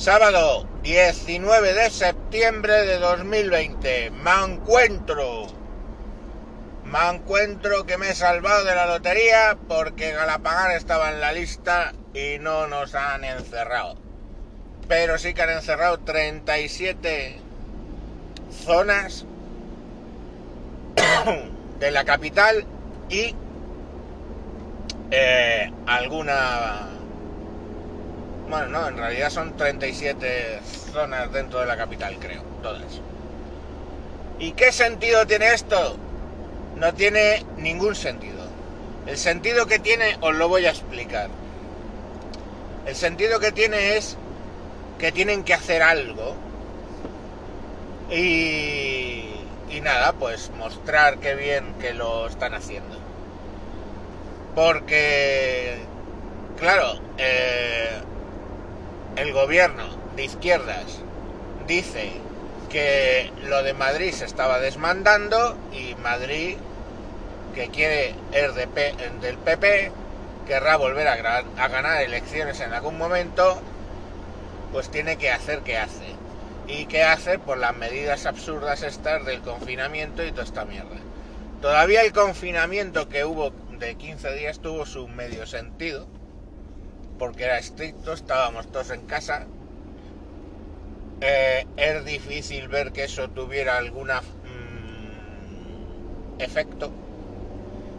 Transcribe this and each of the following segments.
Sábado 19 de septiembre de 2020. Me encuentro. Me encuentro que me he salvado de la lotería porque Galapagar estaba en la lista y no nos han encerrado. Pero sí que han encerrado 37 zonas de la capital y eh, alguna bueno, no, en realidad son 37 zonas dentro de la capital, creo, todas. ¿Y qué sentido tiene esto? No tiene ningún sentido. El sentido que tiene os lo voy a explicar. El sentido que tiene es que tienen que hacer algo y, y nada, pues mostrar qué bien que lo están haciendo. Porque, claro, eh, el gobierno de izquierdas dice que lo de Madrid se estaba desmandando y Madrid, que quiere el del PP, querrá volver a, a ganar elecciones en algún momento, pues tiene que hacer que hace. ¿Y qué hace? Por las medidas absurdas estas del confinamiento y toda esta mierda. Todavía el confinamiento que hubo de 15 días tuvo su medio sentido, porque era estricto, estábamos todos en casa. Eh, es difícil ver que eso tuviera algún mm, efecto,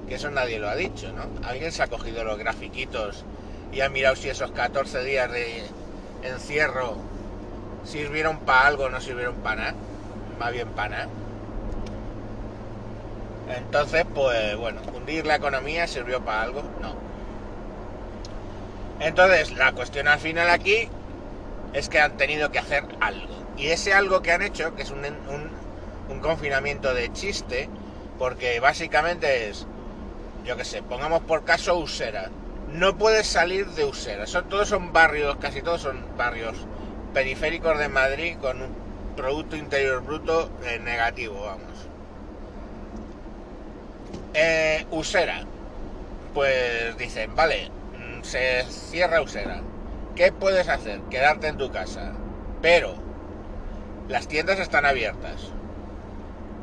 que eso nadie lo ha dicho, ¿no? Alguien se ha cogido los grafiquitos y ha mirado si esos 14 días de encierro sirvieron para algo o no sirvieron para nada, más bien para nada. Entonces, pues bueno, hundir la economía sirvió para algo, no. Entonces, la cuestión al final aquí es que han tenido que hacer algo. Y ese algo que han hecho, que es un, confinamiento de chiste, porque básicamente es, yo qué sé, pongamos por caso Usera. No puedes salir de Usera. Son, todos son barrios, casi todos son barrios periféricos de Madrid con un Producto Interior Bruto eh, negativo, vamos. Eh, Usera. Pues dicen, vale, se cierra Usera. ¿Qué puedes hacer? Quedarte en tu casa. Pero las tiendas están abiertas.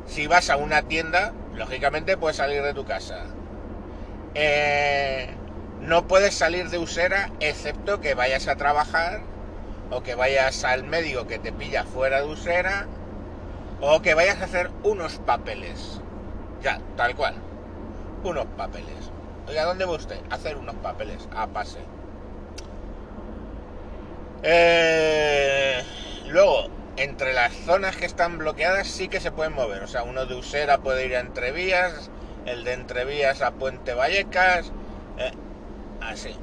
Si vas a una tienda, lógicamente puedes salir de tu casa. Eh, no puedes salir de Usera excepto que vayas a trabajar o que vayas al médico que te pilla fuera de Usera o que vayas a hacer unos papeles. Ya, tal cual. Unos papeles. Oiga, ¿dónde va usted? hacer unos papeles. A pase. Eh, luego, entre las zonas que están bloqueadas sí que se pueden mover. O sea, uno de Usera puede ir a Entrevías, el de Entrevías a Puente Vallecas. Eh, así.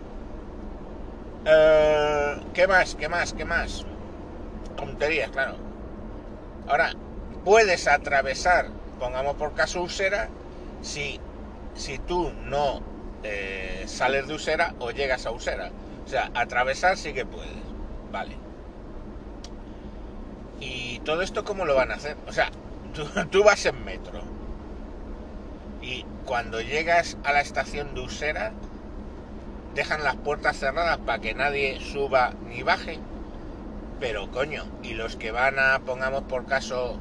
Eh, ¿Qué más? ¿Qué más? ¿Qué más? Tonterías, claro. Ahora, puedes atravesar, pongamos por caso Usera, si, si tú no eh, sales de Usera o llegas a Usera. O sea, atravesar sí que puedes. Vale. ¿Y todo esto cómo lo van a hacer? O sea, tú, vas en metro. Y cuando llegas a la estación de Usera, dejan las puertas cerradas para que nadie suba ni baje. Pero coño, y los que van a, pongamos por caso,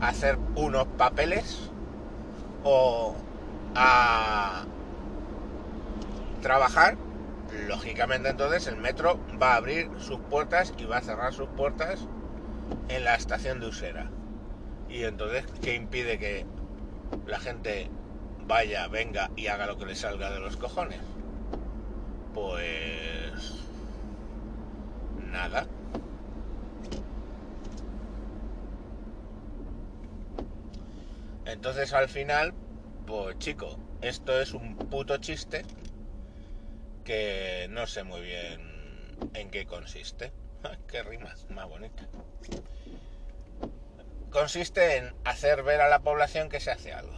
hacer unos papeles o a, trabajar, lógicamente entonces el metro va a abrir sus puertas y va a cerrar sus puertas en la estación de Usera. Y entonces, ¿qué impide que la gente vaya, venga y haga lo que le salga de los cojones? Pues... Nada. Entonces al final, pues chico, esto es un puto chiste que no sé muy bien en qué consiste. qué rima más bonita. Consiste en hacer ver a la población que se hace algo.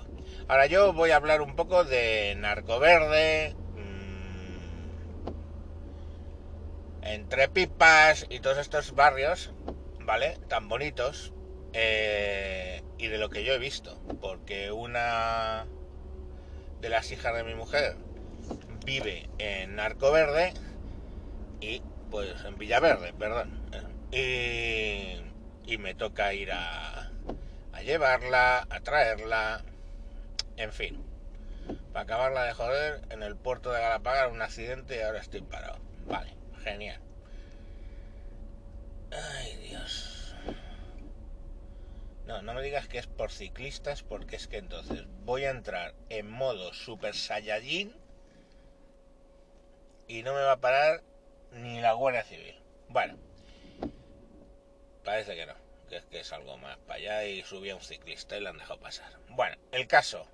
Ahora yo voy a hablar un poco de Narcoverde, mmm, entre pipas y todos estos barrios, ¿vale? Tan bonitos. Eh, y de lo que yo he visto. Porque una de las hijas de mi mujer vive en Arco Verde y pues en Villaverde, perdón, y, y me toca ir a, a llevarla, a traerla, en fin. Para acabarla de joder, en el puerto de Galapagar un accidente y ahora estoy parado. Vale, genial. Ay, Dios. No, no me digas que es por ciclistas, porque es que entonces voy a entrar en modo Super Saiyajin y no me va a parar ni la Guardia Civil. Bueno, parece que no, que es que es algo más para allá y subía un ciclista y le han dejado pasar. Bueno, el caso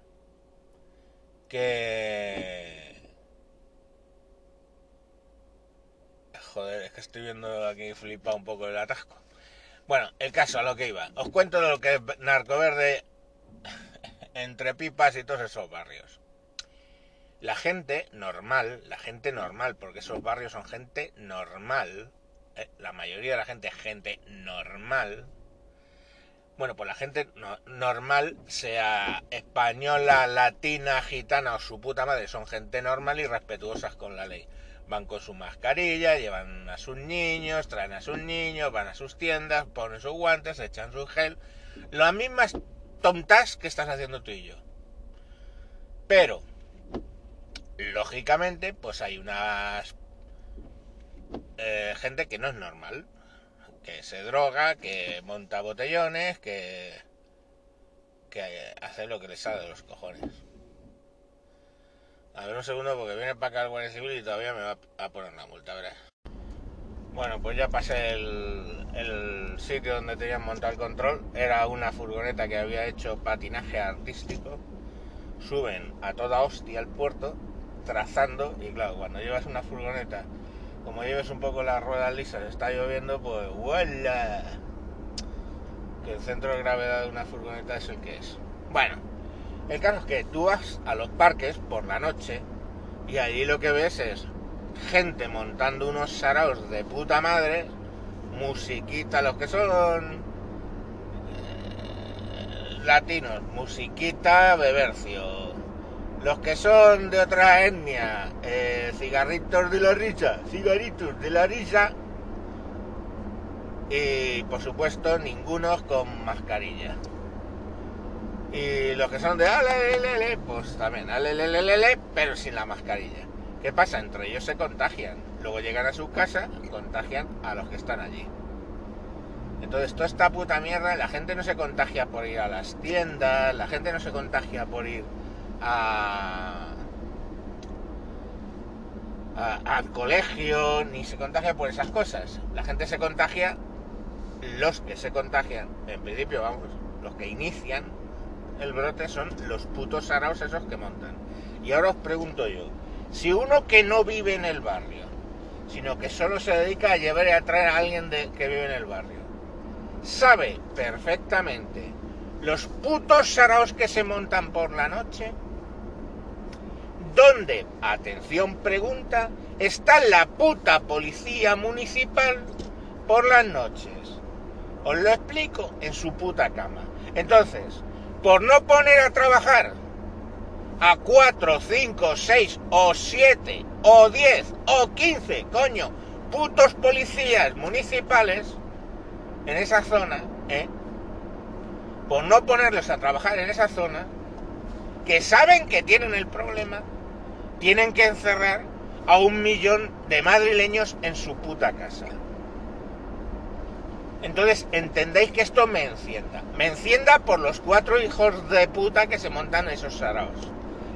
que... Joder, es que estoy viendo aquí flipado un poco el atasco. Bueno, el caso, a lo que iba. Os cuento lo que es Narcoverde entre pipas y todos esos barrios. La gente normal, la gente normal, porque esos barrios son gente normal, eh, la mayoría de la gente es gente normal, bueno, pues la gente normal, sea española, latina, gitana o su puta madre, son gente normal y respetuosas con la ley. Van con su mascarilla, llevan a sus niños, traen a sus niños, van a sus tiendas, ponen sus guantes, echan su gel. Las mismas tontas que estás haciendo tú y yo. Pero, lógicamente, pues hay unas eh, gente que no es normal que se droga, que monta botellones, que, que hace lo que le sale de los cojones. A ver un segundo porque viene para acá el Guardia Civil y todavía me va a poner una multa, verás. Bueno, pues ya pasé el, el sitio donde tenían montado el control. Era una furgoneta que había hecho patinaje artístico. Suben a toda hostia al puerto, trazando, y claro, cuando llevas una furgoneta como lleves un poco las ruedas lisas, está lloviendo, pues ¡vuela! Que el centro de gravedad de una furgoneta es el que es. Bueno, el caso es que tú vas a los parques por la noche y allí lo que ves es gente montando unos saraos de puta madre, musiquita, los que son eh, latinos, musiquita, bebercio, los que son de otra etnia, eh, cigarritos de la risa, cigarritos de la risa, y por supuesto ninguno con mascarilla. Y los que son de alelelele, pues también alelelele, pero sin la mascarilla. ¿Qué pasa? Entre ellos se contagian. Luego llegan a su casa y contagian a los que están allí. Entonces, toda esta puta mierda, la gente no se contagia por ir a las tiendas, la gente no se contagia por ir al colegio, ni se contagia por esas cosas. La gente se contagia, los que se contagian, en principio, vamos, los que inician el brote son los putos saraos esos que montan. Y ahora os pregunto yo, si uno que no vive en el barrio, sino que solo se dedica a llevar y a traer a alguien de, que vive en el barrio, sabe perfectamente los putos saraos que se montan por la noche, ¿Dónde, atención pregunta, está la puta policía municipal por las noches? Os lo explico en su puta cama. Entonces, por no poner a trabajar a 4, 5, 6 o 7 o 10 o 15, coño, putos policías municipales en esa zona, ¿eh? Por no ponerlos a trabajar en esa zona, que saben que tienen el problema, tienen que encerrar a un millón de madrileños en su puta casa. Entonces, entendéis que esto me encienda. Me encienda por los cuatro hijos de puta que se montan esos saraos.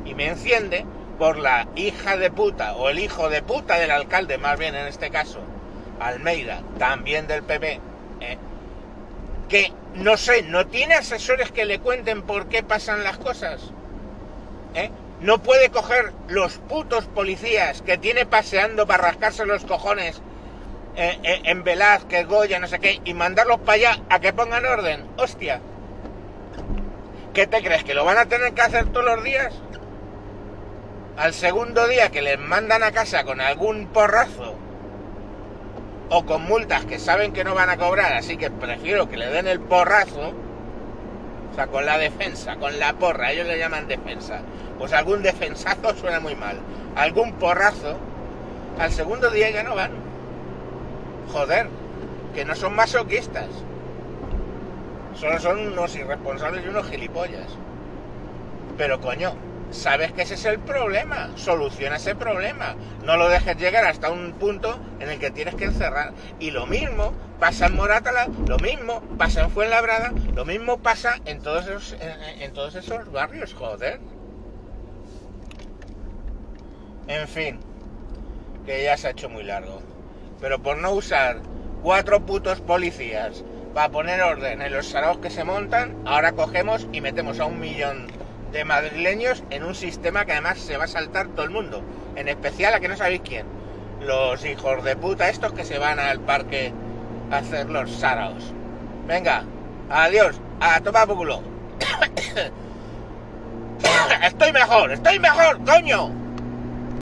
Y me enciende por la hija de puta o el hijo de puta del alcalde, más bien en este caso, Almeida, también del PP, ¿eh? que no sé, no tiene asesores que le cuenten por qué pasan las cosas. ¿eh? No puede coger los putos policías que tiene paseando para rascarse los cojones eh, eh, en Velázquez, Goya, no sé qué, y mandarlos para allá a que pongan orden. Hostia. ¿Qué te crees? ¿Que lo van a tener que hacer todos los días? Al segundo día que les mandan a casa con algún porrazo o con multas que saben que no van a cobrar, así que prefiero que le den el porrazo o sea, con la defensa, con la porra, ellos le llaman defensa. Pues algún defensazo suena muy mal. Algún porrazo, al segundo día ya no van. Joder, que no son masoquistas. Solo son unos irresponsables y unos gilipollas. Pero coño, sabes que ese es el problema. Soluciona ese problema. No lo dejes llegar hasta un punto en el que tienes que encerrar. Y lo mismo pasa en Morátala, lo mismo pasa en Fuenlabrada, lo mismo pasa en todos esos, en, todos esos barrios, joder. En fin, que ya se ha hecho muy largo. Pero por no usar cuatro putos policías para poner orden en los saraos que se montan, ahora cogemos y metemos a un millón de madrileños en un sistema que además se va a saltar todo el mundo. En especial a que no sabéis quién. Los hijos de puta estos que se van al parque a hacer los saraos. Venga, adiós, a tomar por estoy mejor, estoy mejor, coño.